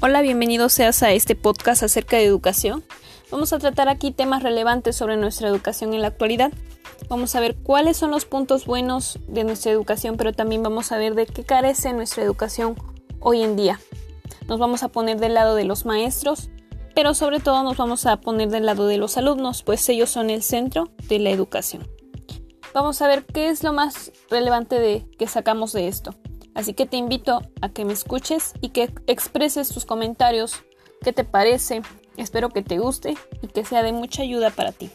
Hola, bienvenido seas a este podcast acerca de educación. Vamos a tratar aquí temas relevantes sobre nuestra educación en la actualidad. Vamos a ver cuáles son los puntos buenos de nuestra educación, pero también vamos a ver de qué carece nuestra educación hoy en día. Nos vamos a poner del lado de los maestros, pero sobre todo nos vamos a poner del lado de los alumnos, pues ellos son el centro de la educación. Vamos a ver qué es lo más relevante de que sacamos de esto. Así que te invito a que me escuches y que expreses tus comentarios, qué te parece, espero que te guste y que sea de mucha ayuda para ti.